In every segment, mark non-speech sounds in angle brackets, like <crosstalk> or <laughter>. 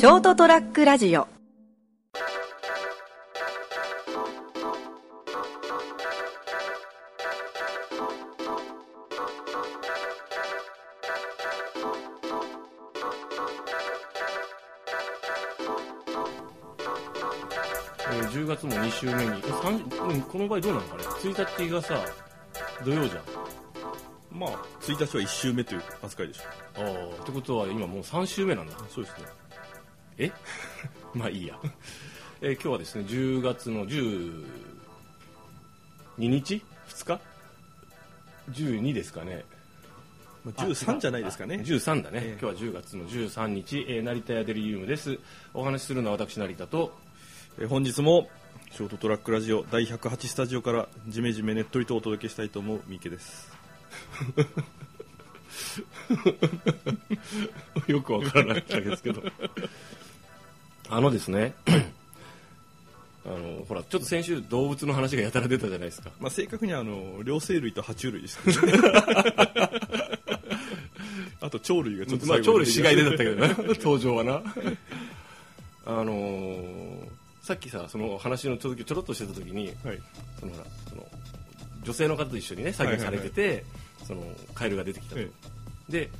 ショートトラックラジオ。えー10月も2週目に、うんこの場合どうなのかね、1日がさ、土曜じゃん。まあ1日は1週目という扱いでしょ。ああ、ってことは今もう3週目なんだ。そうですねえ？<laughs> まあいいや。えー今日はですね、10月の12日 ?2 日 ?12 ですかね。まあ13じゃないですかねあ13だね、ええ今日は10月の13日、えー成田屋デリリウムです。お話しするのは私、成田と、えー本日もショートトラックラジオ第108スタジオからジメジメねっとりとお届けしたいと思う三池です <laughs> よくわからなかったですけどあのですね。あのほらちょっと先週動物の話がやたら出たじゃないですか。まあ正確にはあの両生類と爬虫類ですけどね。<laughs> あと鳥類がちょっとまあ鳥類死骸でだったけどね <laughs> 登場はな。あのーさっきさその話の続きをちょろっとしてた時にはい。そのほらその女性の方と一緒にね作業されてて、そのカエルが出てきたと、え。で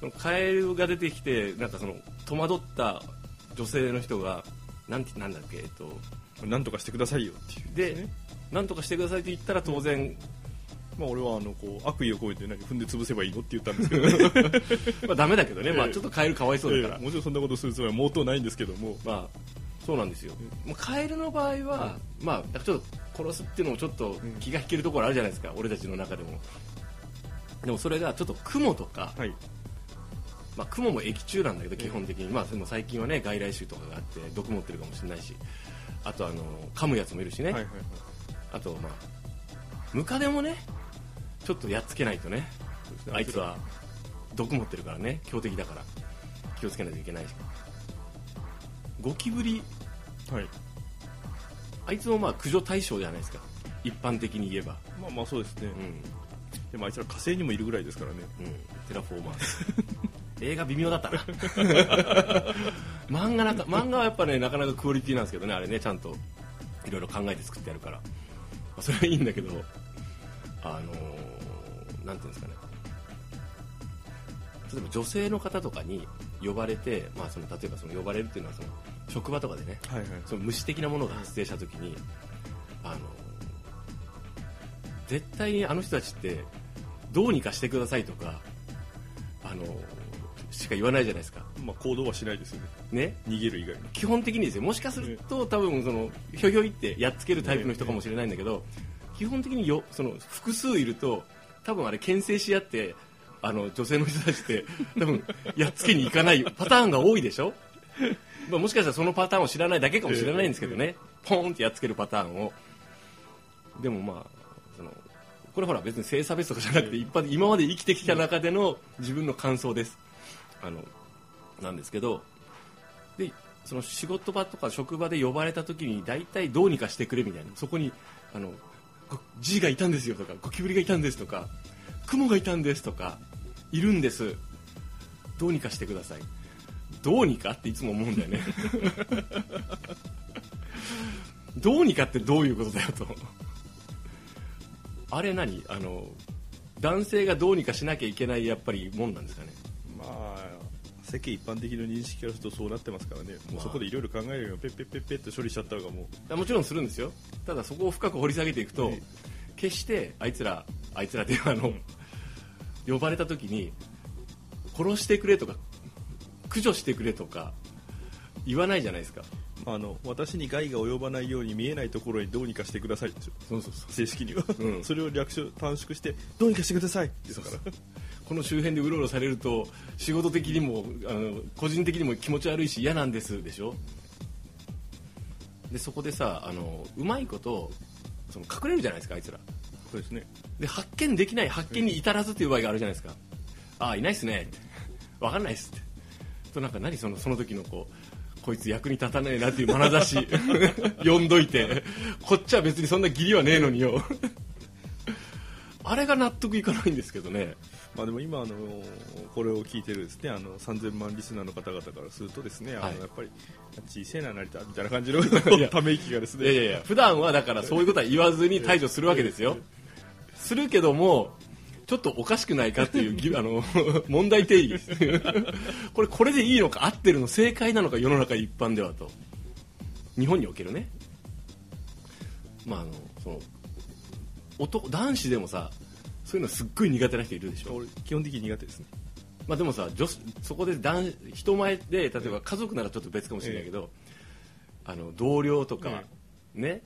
そのカエルが出てきてなんかその戸惑った女性の人がなんてなんだっけえっとえなんとかしてくださいよっていうで、なんとかしてくださいって言ったら当然、まあ俺はあのこう悪意を込めて何踏んで潰せばいいのって言ったんですけど。ね <laughs> まあダメだけどね、まあええ。ちょっとカエルかわいそうだから、ええ。もちろんそんなことするつもりは毛頭ないんですけども。まあそうなんですよ、まあ、カエルの場合は、まあだからちょっと殺すっていうのもちょっと気が引けるところあるじゃないですか、俺たちの中でも。でもそれがちょっと雲とか、はいまあ、雲も液中なんだけど基本的に、まあ、でも最近はね外来種とかがあって毒持ってるかもしれないし。あとあの噛むやつもいるしね、はいはいはい。あとまあムカデもねちょっとやっつけないとね。あいつは毒持ってるからね。強敵だから。気をつけないといけないし。ゴキブリ。はい。あいつもまあ駆除対象じゃないですか。一般的に言えば。まあまあそうですね。うん。でもあいつら火星にもいるぐらいですからね。うん。テラフォーマーズ <laughs> 映画微妙だったな。<laughs> 漫画なんか漫画はやっぱねなかなかクオリティなんですけどねあれねちゃんと。いろいろ考えて作ってやるから、まあそれはいいんだけどあのーなんていうんですかね。例えば女性の方とかに呼ばれて、まあ、その例えばその呼ばれるっていうのはその職場とかでねはいはい。その虫的なものが発生した時にあの絶対にあの人たちってどうにかしてくださいとかあのしか言わないじゃないですか。まあ行動はしないですよね。ね？逃げる以外に。基本的にですよ。もしかすると多分そのひょひょいってやっつけるタイプの人かもしれないんだけど基本的によその複数いると多分あれ牽制し合ってあの女性の人たちって <laughs> 多分やっつけに行かないパターンが多いでしょ？まあもしかしたらそのパターンを知らないだけかもしれないんですけどね、ポーンってやっつけるパターンを。でもまあそのこれほら別に性差別とかじゃなくて一般的今まで生きてきた中での自分の感想ですあのなんですけどでその仕事場とか職場で呼ばれた時に大体どうにかしてくれみたいな。そこにあの G がいたんですよとかゴキブリがいたんですとか雲がいたんですとかいるんです。どうにかしてください。どうにかっていつも思うんだよね。<laughs> どうにかってどういうことだよと。あれ何？あの男性がどうにかしなきゃいけないやっぱりもんなんですかね。まあ世間一般的な認識からするとそうなってますからね。もうそこでいろいろ考えるよペッペッペッペッって処理しちゃった方がもうもちろんするんですよ。ただそこを深く掘り下げていくと、え決してあいつらあいつらであの呼ばれた時に殺してくれとか駆除してくれとか言わないじゃないですか。あの私に害が及ばないように見えないところにどうにかしてくださいそうそうそう正式には、うん。それを略称短縮してどうにかしてくださいですからこの周辺でうろうろされると仕事的にもあの個人的にも気持ち悪いし嫌なんですでしょ？でそこでさあのうまいことその隠れるじゃないですかあいつら。そうですね。で発見できない発見に至らずという場合があるじゃないですか、ああいないっすね。って分かんないっすって。となんか何そのその時のこうこいつ役に立たねえなっていう眼差し。<laughs> <laughs> 呼んどいて。こっちは別にそんな義理はねえのによあれが納得いかないんですけどね。まあでも今あのこれを聞いてるですねあの3000万リスナーの方々からするとですね、あはい。のやっぱり小さいな成田みたいな感じのや。ため息がですね。いやいや普段はだからそういうことは言わずに対処するわけですよ。<laughs> するけどもちょっとおかしくないかっていうぎあの <laughs> 問題定義。<laughs> これこれでいいのか合ってるの正解なのか世の中一般ではと。日本におけるね。まああのその男男子でもさそういうのすっごい苦手な人いるでしょ。俺基本的に苦手ですね。まあでもさ女子そこで男人前で例えば家族ならちょっと別かもしれないけど、あの同僚とか、ね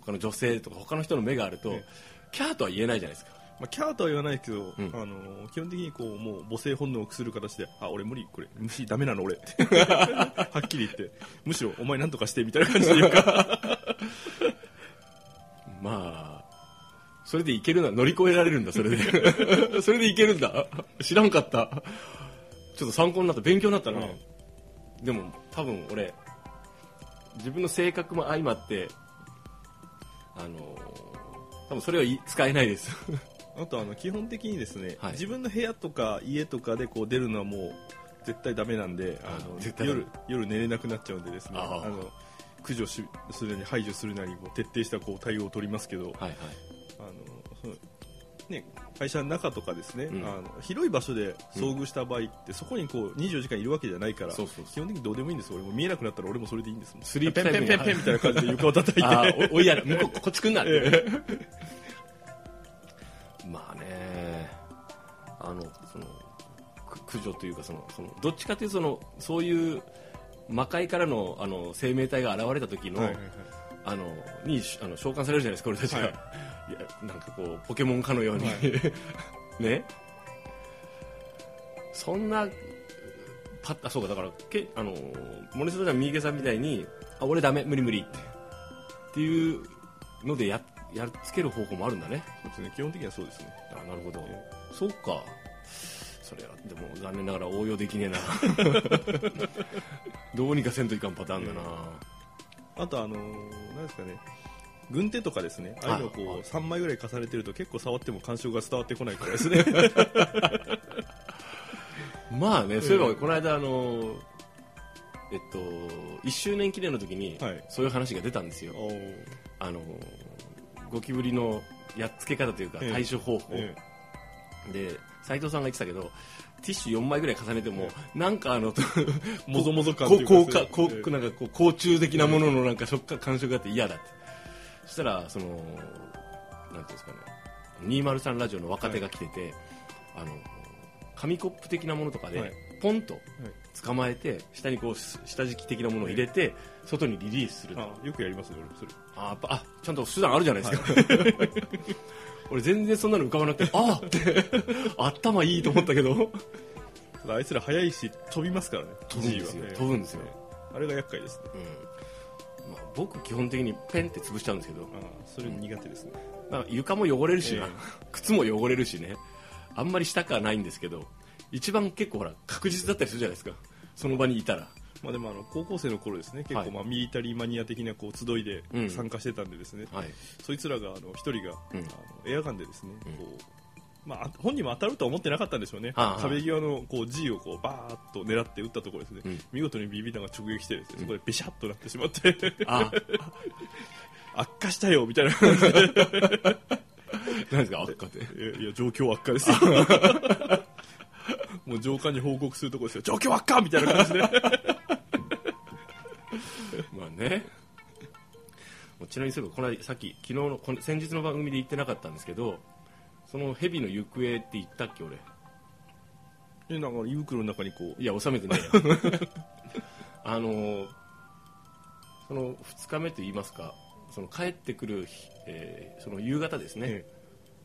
他の女性とか他の人の目があると、えキャーとは言えないじゃないですか。まあ、キャーとは言わないけど、うん。あの基本的にこうもう母性本能をくする形であ俺無理これ虫ダメなの俺って <laughs> はっきり言ってむしろお前なんとかしてみたいな感じで言うか <laughs> まあそれでいけるな乗り越えられるんだそれで。<laughs> それでいけるんだ。知らんかった。ちょっと参考になった。勉強になったな、でも多分俺自分の性格も相まってあの多分それはい使えないです。<laughs> あとあの基本的にですね、はい。自分の部屋とか家とかでこう出るのはもう絶対ダメなんでああの夜夜寝れなくなっちゃうんでですね。あの駆除しするに排除するなりも徹底したこう対応を取りますけど、はいはいあのね、会社の中とかですね、うん。あの広い場所で遭遇した場合って、そこにこう24時間いるわけじゃないから基本的にどうでもいいんです。俺も見えなくなったら俺もそれでいいんですもん。スリープペンペンペンペンみたいな感じで床を叩いて。おおいや向こうこっち来んなって、<laughs> まあね。あのそのく駆除というかそのそのどっちかというとそのそういう魔界からのあの生命体が現れた時の、はいはいはい。あのにしあの召喚されるじゃないですか俺たちが、はいい、やなんかこうポケモンかのように、はい。<laughs> ね。そんなパッあそうかだからけあのモネストさん三池さんみたいにあ俺ダメ無理無理って。っていうのでややっつける方法もあるんだね。そうですね。基本的にはそうですね。あなるほど、そうか。それはでも残念ながら応用できねえな。<laughs> どうにかせんといかんパターンだな、あとあのーなんですかね軍手とかですねああいうのをこう、はい。3枚ぐらい重ねてると結構触っても感触が伝わってこないからですね。<laughs> まあね、そういえばこの間あのえっと1周年記念の時に、はい。そういう話が出たんですよ。おー。あのゴキブリのやっつけ方というかええ。対処方法、えで斉藤さんが言ってたけどティッシュ4枚ぐらい重ねても、なんかあのえ <laughs> もぞもぞ感こというかこうかこなんかこう甲虫的なもののなんか食感感触があって嫌だってそしたらそのなんていうんですかね203ラジオの若手が来てて、あの紙コップ的なものとかで、はい。ポンとはい。捕まえて下にこうし下敷き的なものを入れて外にリリースすると。あよくやりますね俺それ。ああちゃんと手段あるじゃないですか、<laughs> 俺全然そんなの浮かばなくてああって頭いいと思ったけど。ただあいつら速いし飛びますからね。飛ぶんですよ飛ぶんですよ。あれが厄介ですねまあ、僕基本的にペンって潰しちゃうんですけど。ああそれ苦手ですね、まあ床も汚れるしな、ええ。<laughs> 靴も汚れるしね。あんまりしたくはないんですけど。一番結構ほら確実だったりするじゃないですか。その場にいたら。まあ、でもあの高校生の頃ですね。結はい。構まあミリタリーマニア的なこう集いでうん。参加してたんでですね、はい。そいつらがあの一人が、うん。あのエアガンでですね、うん。こうまあ、本人も当たるとは思ってなかったんでしょうね、ああ。壁際のこう G をこうバーッと狙って撃ったところですね、うん。見事にビビ弾が直撃してね、そこでベシャッとなってしまって。あ <laughs> 悪化したよみたいな。感じで何ですか悪化って。いやいや状況悪化ですよ。もう上官に報告するところですよ。状況悪化みたいな感じで。<laughs> まあね。ちなみにそういえばこの間さっき昨日のこの先日の番組で言ってなかったんですけどその蛇の行方って言ったっけ俺？でなんか胃袋の中にこう。いや収めてないよ <laughs> あのその2日目と言いますかその帰ってくる日、えーその夕方ですね、え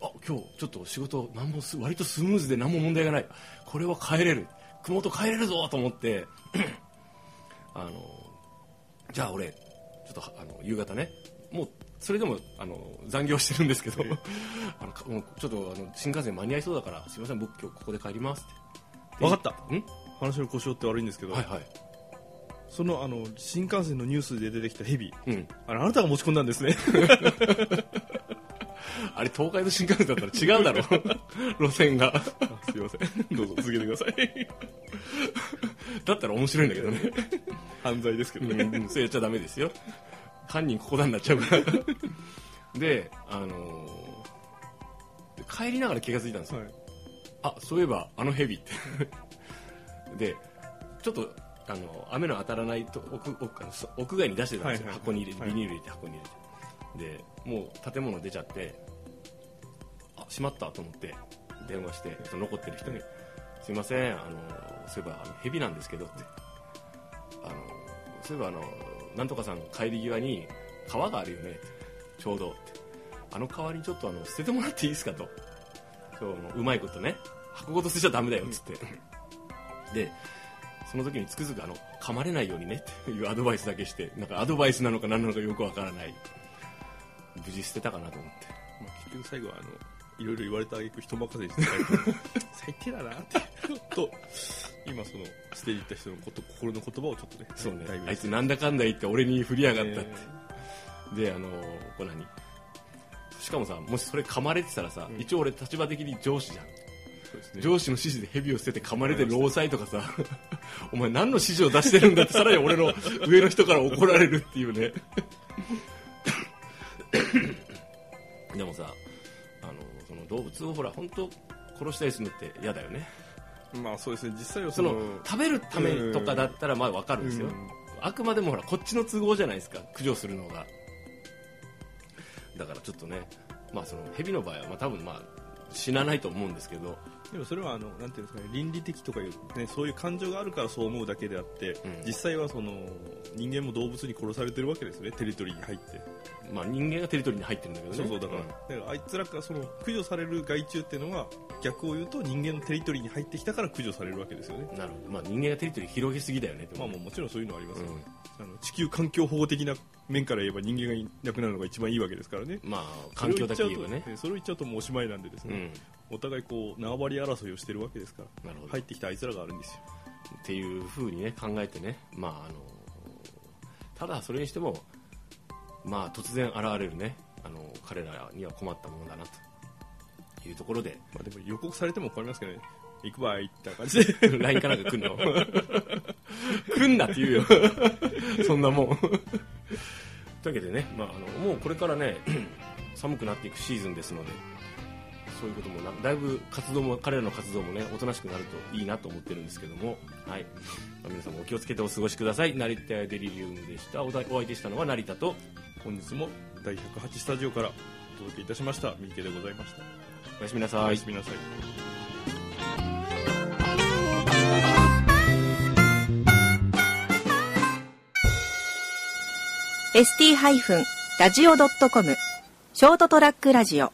あ今日ちょっと仕事何もす割とスムーズで何も問題がない。これは帰れる。熊本帰れるぞと思って。<clears throat> あのじゃあ俺ちょっとあの夕方ね。もうそれでもあの残業してるんですけど、<laughs> あのかもうちょっとあの新幹線間に合いそうだからすいません僕今日ここで帰りますって。分かった。ん？話の故障って悪いんですけど、はいはい。そのあの新幹線のニュースで出てきたヘビ。うん。あれあなたが持ち込んだんですね。<laughs> あれ東海道新幹線だったら違うだろ <laughs> 路線が。あすいません。どうぞ続けてください。だったら面白いんだけどね。犯罪ですけどうね、んうん。それやっちゃダメですよ犯人ここだになっちゃうから。<laughs> であのー帰りながら気が付いたんですよ、はい。あそういえばあのヘビって。<laughs> でちょっとあの雨の当たらないと屋屋外に出してたんですよ、はいはいはい。箱に入れてはい。ビニール入れて箱に入れて、でもう建物出ちゃってあしまったと思って電話してその残ってる人に「すいませんあのそういえばあのヘビなんですけど」って。あのそういえばあのなんとかさん帰り際に川があるよね。ちょうどって。あの川にちょっとあの捨ててもらっていいですかと。そうもううまいことね。箱ごと捨てちゃダメだよっつって、でその時につくづくあの噛まれないようにねっていうアドバイスだけしてなんかアドバイスなのか何なのかよくわからない。無事捨てたかなと思って。まあ、結局最後はあのいろいろ言われた挙句人任せにして <laughs> 最低だなって。と今その捨てに行った人のこと心の言葉をちょっとねそうね。あいつなんだかんだ言って俺に振りやがったって、えであのこれ何？しかもさもしそれ噛まれてたらさ、うん。一応俺立場的に上司じゃん。ね。上司の指示で蛇を捨てて噛まれて労災とかさ <laughs> お前何の指示を出してるんだってさらに俺の上の人から怒られるっていうね。<laughs> でもさあのその動物をほら本当殺したりするのって嫌だよねまあそうですね実際はその食べるためとかだったらまあ分かるんですよ、うん。あくまでもほらこっちの都合じゃないですか。駆除するのが。だからちょっとねまあその蛇の場合はまあ多分まあ死なないと思うんですけど。でもそれはあのなんていうんですかね倫理的とかいう、ね、そういう感情があるからそう思うだけであって、ん。実際はその人間も動物に殺されてるわけですねテリトリーに入って、まあ人間がテリトリーに入ってるんだけどね。そうそうだから,、ん。だからあいつらがその駆除される害虫っていうのは逆を言うと人間のテリトリーに入ってきたから駆除されるわけですよね。なるほど、まあ、人間がテリトリー広げすぎだよねまあも。ちろんそういうのはありますよ、うん。あの地球環境保護的な面から言えば人間がいなくなるのが一番いいわけですからね。まあ環境だけ言えばねそれを言っちゃうとそれを言っちゃうともうおしまいなんでですね、うん。お互いこう縄張り争いをしてるわけですからなるほど、入ってきたあいつらがあるんですよ。っていうふうにね考えてね。まああのただそれにしてもまあ突然現れるね。あの彼らには困ったものだなというところで。まあ、でも予告されても困りますけどね。行くばいって感じ。<laughs> で LINE かなんか来んの。<laughs> 来んなって言うよ。<laughs> そんなもん。というわけでね、まあ、あのもうこれからね <clears throat> 寒くなっていくシーズンですのでそういうこともなだいぶ活動も彼らの活動もねおとなしくなるといいなと思ってるんですけども、はい。まあ、皆さんもお気をつけてお過ごしください。成田屋デリリウムでした。おだお相手したのは成田と本日も第108スタジオからお届けいたしました。三池でございました。おやすみなさい。おやすみなさい。ー ST-radio.com ショートトラックラジオ